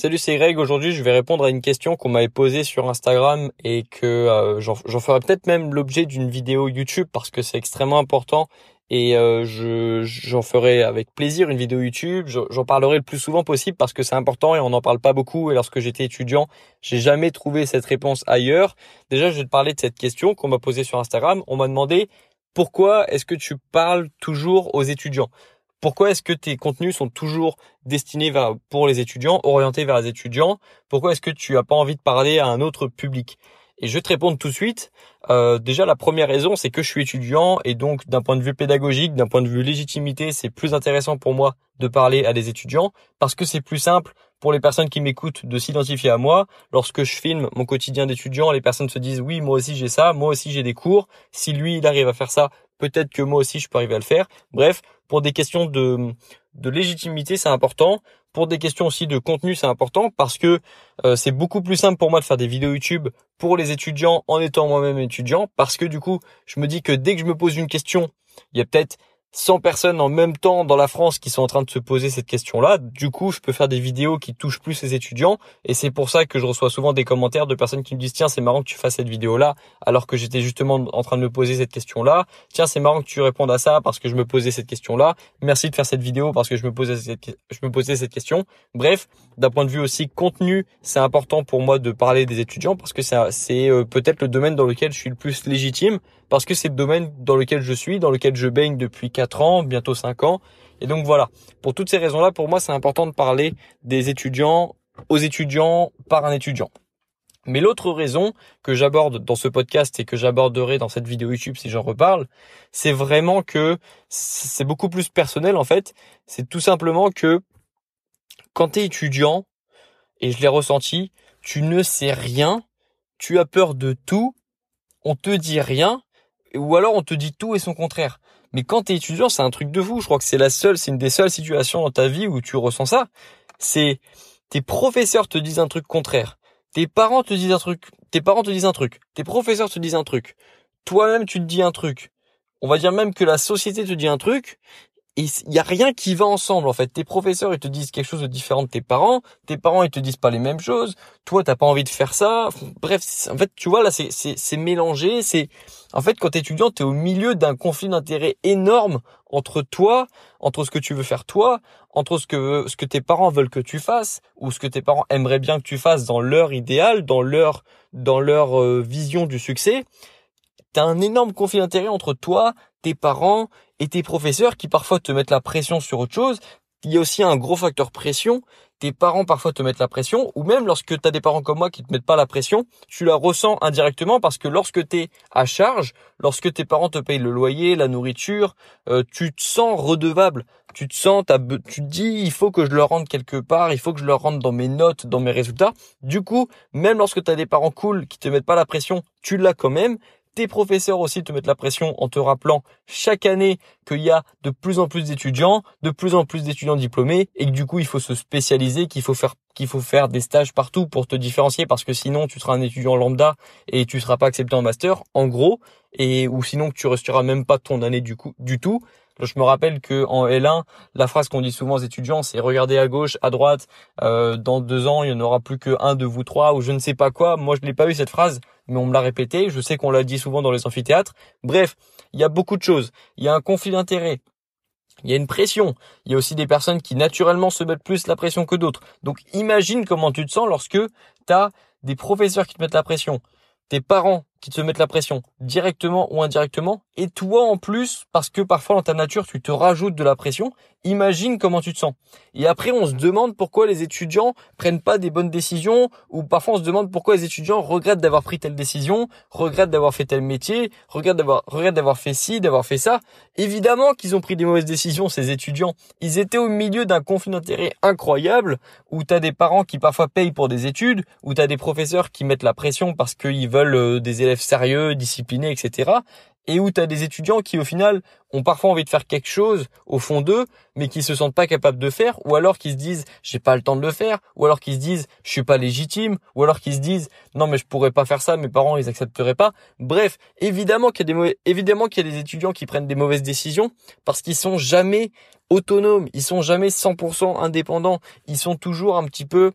Salut, c'est Greg. Aujourd'hui, je vais répondre à une question qu'on m'avait posée sur Instagram et que euh, j'en ferai peut-être même l'objet d'une vidéo YouTube parce que c'est extrêmement important et euh, je j'en ferai avec plaisir une vidéo YouTube. J'en parlerai le plus souvent possible parce que c'est important et on n'en parle pas beaucoup. Et lorsque j'étais étudiant, j'ai jamais trouvé cette réponse ailleurs. Déjà, je vais te parler de cette question qu'on m'a posée sur Instagram. On m'a demandé pourquoi est-ce que tu parles toujours aux étudiants? Pourquoi est-ce que tes contenus sont toujours destinés pour les étudiants, orientés vers les étudiants? Pourquoi est-ce que tu as pas envie de parler à un autre public? Et je vais te répondre tout de suite. Euh, déjà, la première raison, c'est que je suis étudiant et donc d'un point de vue pédagogique, d'un point de vue légitimité, c'est plus intéressant pour moi de parler à des étudiants parce que c'est plus simple pour les personnes qui m'écoutent de s'identifier à moi. Lorsque je filme mon quotidien d'étudiant, les personnes se disent oui, moi aussi j'ai ça, moi aussi j'ai des cours. Si lui, il arrive à faire ça, peut-être que moi aussi je peux arriver à le faire. Bref, pour des questions de, légitimité, c'est important. Pour des questions aussi de contenu, c'est important parce que euh, c'est beaucoup plus simple pour moi de faire des vidéos YouTube pour les étudiants en étant moi-même étudiant parce que du coup, je me dis que dès que je me pose une question, il y a peut-être 100 personnes en même temps dans la France qui sont en train de se poser cette question-là. Du coup, je peux faire des vidéos qui touchent plus les étudiants. Et c'est pour ça que je reçois souvent des commentaires de personnes qui me disent, tiens, c'est marrant que tu fasses cette vidéo-là, alors que j'étais justement en train de me poser cette question-là. Tiens, c'est marrant que tu répondes à ça parce que je me posais cette question-là. Merci de faire cette vidéo parce que je me posais cette, je me posais cette question. Bref, d'un point de vue aussi contenu, c'est important pour moi de parler des étudiants parce que c'est euh, peut-être le domaine dans lequel je suis le plus légitime parce que c'est le domaine dans lequel je suis, dans lequel je baigne depuis 4 ans, bientôt 5 ans. Et donc voilà, pour toutes ces raisons-là, pour moi, c'est important de parler des étudiants aux étudiants par un étudiant. Mais l'autre raison que j'aborde dans ce podcast et que j'aborderai dans cette vidéo YouTube si j'en reparle, c'est vraiment que c'est beaucoup plus personnel en fait. C'est tout simplement que quand tu es étudiant, et je l'ai ressenti, tu ne sais rien, tu as peur de tout, on te dit rien, ou alors on te dit tout et son contraire. Mais quand t'es étudiant, c'est un truc de fou. Je crois que c'est la seule, c'est une des seules situations dans ta vie où tu ressens ça. C'est tes professeurs te disent un truc contraire. Tes parents te disent un truc. Tes parents te disent un truc. Tes professeurs te disent un truc. Toi-même, tu te dis un truc. On va dire même que la société te dit un truc il y a rien qui va ensemble en fait. Tes professeurs ils te disent quelque chose de différent de tes parents, tes parents ils te disent pas les mêmes choses. Toi t'as pas envie de faire ça. Bref, en fait tu vois là c'est c'est mélangé. C'est en fait quand t'es étudiant t'es au milieu d'un conflit d'intérêts énorme entre toi, entre ce que tu veux faire toi, entre ce que ce que tes parents veulent que tu fasses ou ce que tes parents aimeraient bien que tu fasses dans leur idéal, dans leur dans leur euh, vision du succès. T'as un énorme conflit d'intérêts entre toi, tes parents et tes professeurs qui parfois te mettent la pression sur autre chose. Il y a aussi un gros facteur pression. Tes parents parfois te mettent la pression, ou même lorsque tu as des parents comme moi qui te mettent pas la pression, tu la ressens indirectement parce que lorsque tu es à charge, lorsque tes parents te payent le loyer, la nourriture, euh, tu te sens redevable. Tu te sens, tu te dis, il faut que je leur rende quelque part, il faut que je leur rende dans mes notes, dans mes résultats. Du coup, même lorsque tu as des parents cool qui te mettent pas la pression, tu l'as quand même tes professeurs aussi te mettent la pression en te rappelant chaque année qu'il y a de plus en plus d'étudiants, de plus en plus d'étudiants diplômés et que du coup il faut se spécialiser, qu'il faut faire qu'il faut faire des stages partout pour te différencier parce que sinon tu seras un étudiant lambda et tu seras pas accepté en master en gros et ou sinon que tu resteras même pas ton année du coup du tout je me rappelle que en L1, la phrase qu'on dit souvent aux étudiants, c'est regardez à gauche, à droite. Euh, dans deux ans, il n'y en aura plus que un de vous trois ou je ne sais pas quoi. Moi, je l'ai pas eu cette phrase, mais on me l'a répété. Je sais qu'on l'a dit souvent dans les amphithéâtres. Bref, il y a beaucoup de choses. Il y a un conflit d'intérêts. Il y a une pression. Il y a aussi des personnes qui naturellement se mettent plus la pression que d'autres. Donc imagine comment tu te sens lorsque tu as des professeurs qui te mettent la pression, tes parents qui te mettent la pression, directement ou indirectement, et toi en plus, parce que parfois dans ta nature tu te rajoutes de la pression, imagine comment tu te sens. Et après on se demande pourquoi les étudiants prennent pas des bonnes décisions, ou parfois on se demande pourquoi les étudiants regrettent d'avoir pris telle décision, regrettent d'avoir fait tel métier, regrettent d'avoir, regrettent d'avoir fait ci, d'avoir fait ça. Évidemment qu'ils ont pris des mauvaises décisions ces étudiants. Ils étaient au milieu d'un conflit d'intérêts incroyable, où tu as des parents qui parfois payent pour des études, où tu as des professeurs qui mettent la pression parce qu'ils veulent euh, des élèves sérieux, disciplinés, etc. Et où tu as des étudiants qui au final ont parfois envie de faire quelque chose au fond d'eux, mais qui se sentent pas capables de faire, ou alors qui se disent j'ai pas le temps de le faire, ou alors qui se disent je suis pas légitime, ou alors qui se disent non mais je pourrais pas faire ça, mes parents ils accepteraient pas. Bref, évidemment qu'il y a des évidemment qu'il y a des étudiants qui prennent des mauvaises décisions parce qu'ils sont jamais autonomes, ils sont jamais 100% indépendants, ils sont toujours un petit peu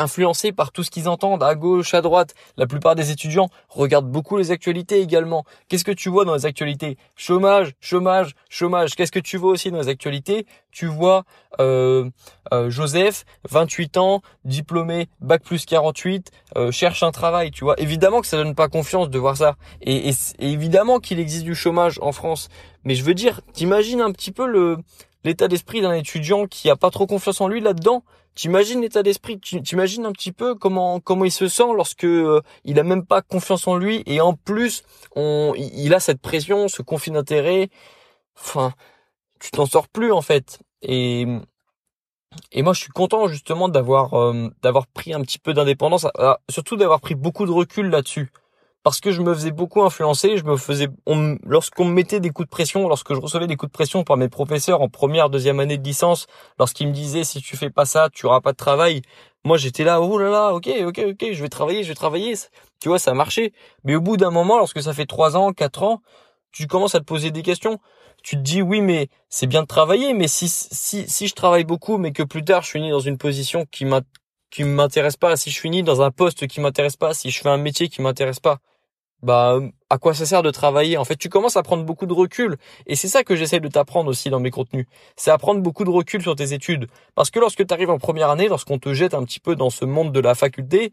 influencés par tout ce qu'ils entendent à gauche, à droite. La plupart des étudiants regardent beaucoup les actualités également. Qu'est-ce que tu vois dans les actualités? Chômage, chômage, chômage. Qu'est-ce que tu vois aussi dans les actualités? Tu vois euh, euh, Joseph, 28 ans, diplômé, bac plus 48, euh, cherche un travail. Tu vois Évidemment que ça donne pas confiance de voir ça. Et, et évidemment qu'il existe du chômage en France. Mais je veux dire, t'imagines un petit peu le l'état d'esprit d'un étudiant qui a pas trop confiance en lui là-dedans? T'imagines l'état d'esprit, t'imagines un petit peu comment comment il se sent lorsque euh, il a même pas confiance en lui et en plus on il a cette pression, ce conflit d'intérêt. Enfin, tu t'en sors plus en fait. Et et moi je suis content justement d'avoir euh, d'avoir pris un petit peu d'indépendance, surtout d'avoir pris beaucoup de recul là-dessus parce que je me faisais beaucoup influencer, je me faisais, lorsqu'on me mettait des coups de pression, lorsque je recevais des coups de pression par mes professeurs en première, deuxième année de licence, lorsqu'ils me disaient si tu fais pas ça, tu auras pas de travail, moi j'étais là, oh ok, ok, ok, je vais travailler, je vais travailler, tu vois, ça a marché. Mais au bout d'un moment, lorsque ça fait trois ans, quatre ans, tu commences à te poser des questions. Tu te dis oui, mais c'est bien de travailler, mais si si si je travaille beaucoup, mais que plus tard je finis dans une position qui m'intéresse pas, si je finis dans un poste qui m'intéresse pas, si je fais un métier qui m'intéresse pas, bah à quoi ça sert de travailler? En fait, tu commences à prendre beaucoup de recul. Et c'est ça que j'essaie de t'apprendre aussi dans mes contenus. C'est à prendre beaucoup de recul sur tes études. Parce que lorsque tu arrives en première année, lorsqu'on te jette un petit peu dans ce monde de la faculté,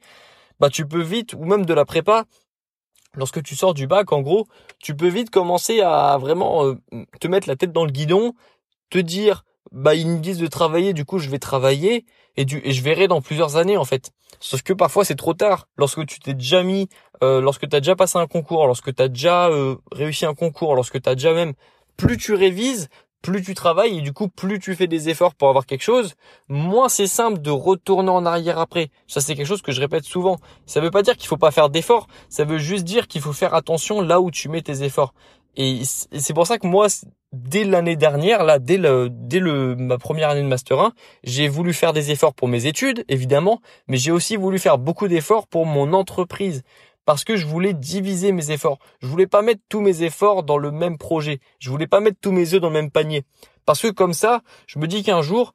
bah tu peux vite ou même de la prépa lorsque tu sors du bac en gros, tu peux vite commencer à vraiment euh, te mettre la tête dans le guidon, te dire bah ils me disent de travailler, du coup je vais travailler et, du, et je verrai dans plusieurs années en fait. Sauf que parfois c'est trop tard. Lorsque tu t'es déjà mis, euh, lorsque tu as déjà passé un concours, lorsque tu as déjà euh, réussi un concours, lorsque tu as déjà même, plus tu révises, plus tu travailles et du coup plus tu fais des efforts pour avoir quelque chose, moins c'est simple de retourner en arrière après. Ça c'est quelque chose que je répète souvent. Ça veut pas dire qu'il faut pas faire d'efforts, ça veut juste dire qu'il faut faire attention là où tu mets tes efforts. Et c'est pour ça que moi, dès l'année dernière, là, dès le, dès le, ma première année de master 1, j'ai voulu faire des efforts pour mes études, évidemment, mais j'ai aussi voulu faire beaucoup d'efforts pour mon entreprise. Parce que je voulais diviser mes efforts. Je voulais pas mettre tous mes efforts dans le même projet. Je voulais pas mettre tous mes œufs dans le même panier. Parce que comme ça, je me dis qu'un jour,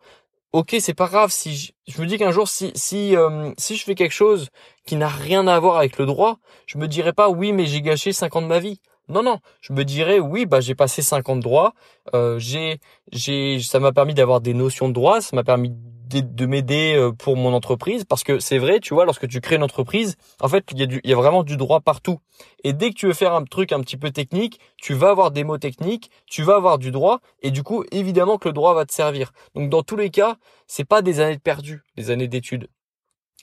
ok, c'est pas grave si je, je me dis qu'un jour si si euh, si je fais quelque chose qui n'a rien à voir avec le droit, je me dirais pas oui mais j'ai gâché 5 ans de ma vie. Non, non, je me dirais oui, bah j'ai passé 50 droits, euh, j'ai, j'ai, ça m'a permis d'avoir des notions de droit, ça m'a permis de, m'aider euh, pour mon entreprise, parce que c'est vrai, tu vois, lorsque tu crées une entreprise, en fait, il y a du, il y a vraiment du droit partout. Et dès que tu veux faire un truc un petit peu technique, tu vas avoir des mots techniques, tu vas avoir du droit, et du coup, évidemment que le droit va te servir. Donc dans tous les cas, c'est pas des années de perdu, des années d'études.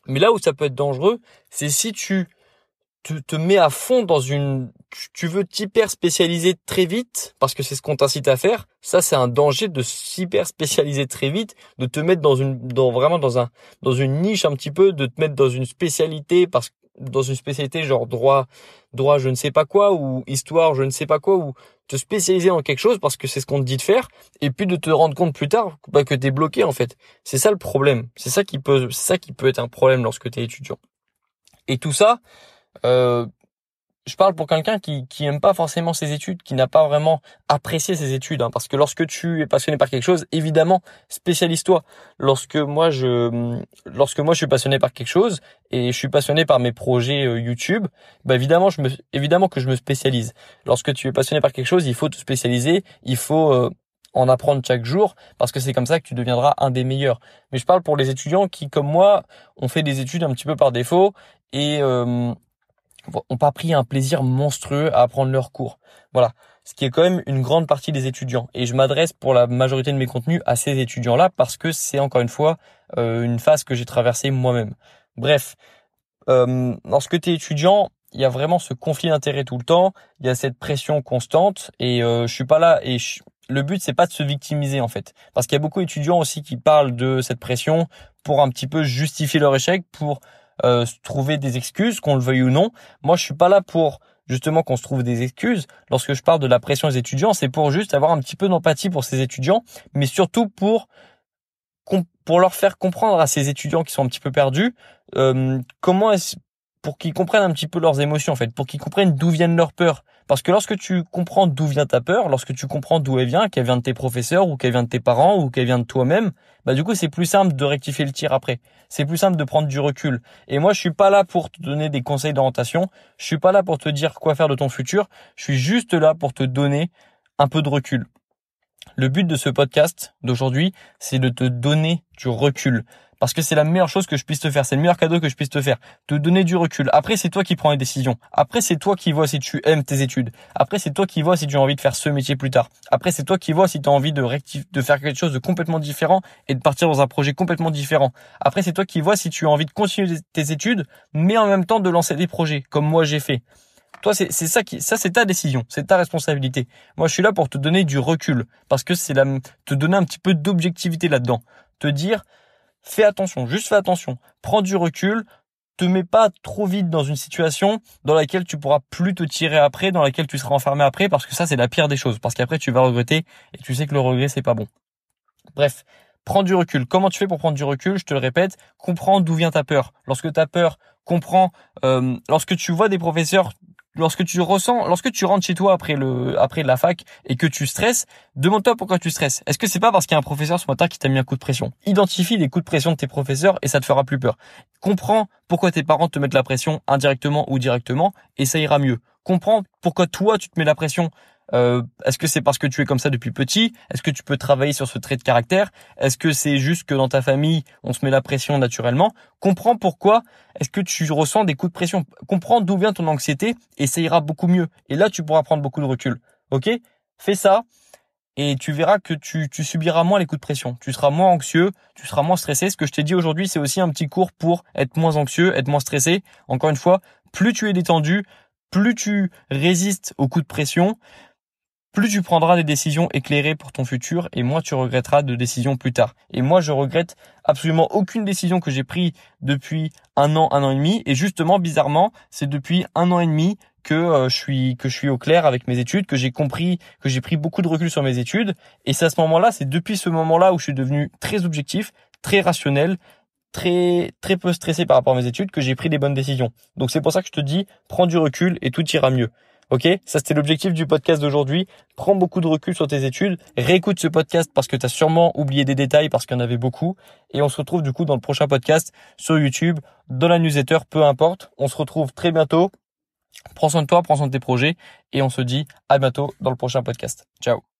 Mais là où ça peut être dangereux, c'est si tu te mets à fond dans une tu veux t'hyper spécialiser très vite parce que c'est ce qu'on t'incite à faire ça c'est un danger de s'hyper spécialiser très vite de te mettre dans une dans vraiment dans un dans une niche un petit peu de te mettre dans une spécialité parce dans une spécialité genre droit droit je ne sais pas quoi ou histoire je ne sais pas quoi ou te spécialiser dans quelque chose parce que c'est ce qu'on te dit de faire et puis de te rendre compte plus tard bah, que t'es bloqué en fait. C'est ça le problème. C'est ça qui peut c'est ça qui peut être un problème lorsque t'es étudiant. Et tout ça euh, je parle pour quelqu'un qui qui aime pas forcément ses études, qui n'a pas vraiment apprécié ses études, hein, parce que lorsque tu es passionné par quelque chose, évidemment, spécialise-toi. Lorsque moi je lorsque moi je suis passionné par quelque chose et je suis passionné par mes projets euh, YouTube, bah évidemment je me évidemment que je me spécialise. Lorsque tu es passionné par quelque chose, il faut te spécialiser, il faut euh, en apprendre chaque jour parce que c'est comme ça que tu deviendras un des meilleurs. Mais je parle pour les étudiants qui, comme moi, ont fait des études un petit peu par défaut et ont pas pris un plaisir monstrueux à apprendre leurs cours. Voilà, ce qui est quand même une grande partie des étudiants. Et je m'adresse pour la majorité de mes contenus à ces étudiants-là parce que c'est encore une fois euh, une phase que j'ai traversée moi-même. Bref, lorsque tu es étudiant, il y a vraiment ce conflit d'intérêts tout le temps, il y a cette pression constante et euh, je suis pas là et le but c'est pas de se victimiser en fait parce qu'il y a beaucoup d'étudiants aussi qui parlent de cette pression pour un petit peu justifier leur échec pour euh, trouver des excuses, qu'on le veuille ou non. Moi, je suis pas là pour justement qu'on se trouve des excuses. Lorsque je parle de la pression des étudiants, c'est pour juste avoir un petit peu d'empathie pour ces étudiants, mais surtout pour pour leur faire comprendre à ces étudiants qui sont un petit peu perdus euh, comment est-ce pour qu'ils comprennent un petit peu leurs émotions en fait, pour qu'ils comprennent d'où viennent leurs peurs. Parce que lorsque tu comprends d'où vient ta peur, lorsque tu comprends d'où elle vient, qu'elle vient de tes professeurs ou qu'elle vient de tes parents ou qu'elle vient de toi-même, bah du coup c'est plus simple de rectifier le tir après. C'est plus simple de prendre du recul. Et moi je suis pas là pour te donner des conseils d'orientation, je suis pas là pour te dire quoi faire de ton futur, je suis juste là pour te donner un peu de recul. Le but de ce podcast d'aujourd'hui, c'est de te donner du recul. Parce que c'est la meilleure chose que je puisse te faire. C'est le meilleur cadeau que je puisse te faire. Te donner du recul. Après, c'est toi qui prends les décisions. Après, c'est toi qui vois si tu aimes tes études. Après, c'est toi qui vois si tu as envie de faire ce métier plus tard. Après, c'est toi qui vois si tu as envie de faire quelque chose de complètement différent et de partir dans un projet complètement différent. Après, c'est toi qui vois si tu as envie de continuer tes études, mais en même temps de lancer des projets, comme moi j'ai fait. Toi, c'est ça qui, ça c'est ta décision, c'est ta responsabilité. Moi, je suis là pour te donner du recul, parce que c'est te donner un petit peu d'objectivité là-dedans. Te dire, fais attention, juste fais attention, prends du recul, te mets pas trop vite dans une situation dans laquelle tu pourras plus te tirer après, dans laquelle tu seras enfermé après, parce que ça c'est la pire des choses, parce qu'après tu vas regretter et tu sais que le regret c'est pas bon. Bref, prends du recul. Comment tu fais pour prendre du recul? Je te le répète, comprends d'où vient ta peur. Lorsque ta peur, comprends, euh, lorsque tu vois des professeurs lorsque tu ressens, lorsque tu rentres chez toi après le, après la fac et que tu stresses, demande-toi pourquoi tu stresses. Est-ce que c'est pas parce qu'il y a un professeur ce matin qui t'a mis un coup de pression? Identifie les coups de pression de tes professeurs et ça te fera plus peur. Comprends pourquoi tes parents te mettent la pression indirectement ou directement et ça ira mieux. Comprends pourquoi toi tu te mets la pression euh, est-ce que c'est parce que tu es comme ça depuis petit? Est-ce que tu peux travailler sur ce trait de caractère? Est-ce que c'est juste que dans ta famille, on se met la pression naturellement? Comprends pourquoi est-ce que tu ressens des coups de pression. Comprends d'où vient ton anxiété et ça ira beaucoup mieux. Et là, tu pourras prendre beaucoup de recul. Ok? Fais ça et tu verras que tu, tu subiras moins les coups de pression. Tu seras moins anxieux, tu seras moins stressé. Ce que je t'ai dit aujourd'hui, c'est aussi un petit cours pour être moins anxieux, être moins stressé. Encore une fois, plus tu es détendu, plus tu résistes aux coups de pression, plus tu prendras des décisions éclairées pour ton futur et moins tu regretteras de décisions plus tard. Et moi, je regrette absolument aucune décision que j'ai prise depuis un an, un an et demi. Et justement, bizarrement, c'est depuis un an et demi que euh, je suis que je suis au clair avec mes études, que j'ai compris, que j'ai pris beaucoup de recul sur mes études. Et c'est à ce moment-là, c'est depuis ce moment-là où je suis devenu très objectif, très rationnel, très très peu stressé par rapport à mes études, que j'ai pris des bonnes décisions. Donc c'est pour ça que je te dis, prends du recul et tout ira mieux. Ok, ça c'était l'objectif du podcast d'aujourd'hui. Prends beaucoup de recul sur tes études, réécoute ce podcast parce que tu as sûrement oublié des détails parce qu'il y en avait beaucoup. Et on se retrouve du coup dans le prochain podcast sur YouTube, dans la newsletter, peu importe. On se retrouve très bientôt. Prends soin de toi, prends soin de tes projets et on se dit à bientôt dans le prochain podcast. Ciao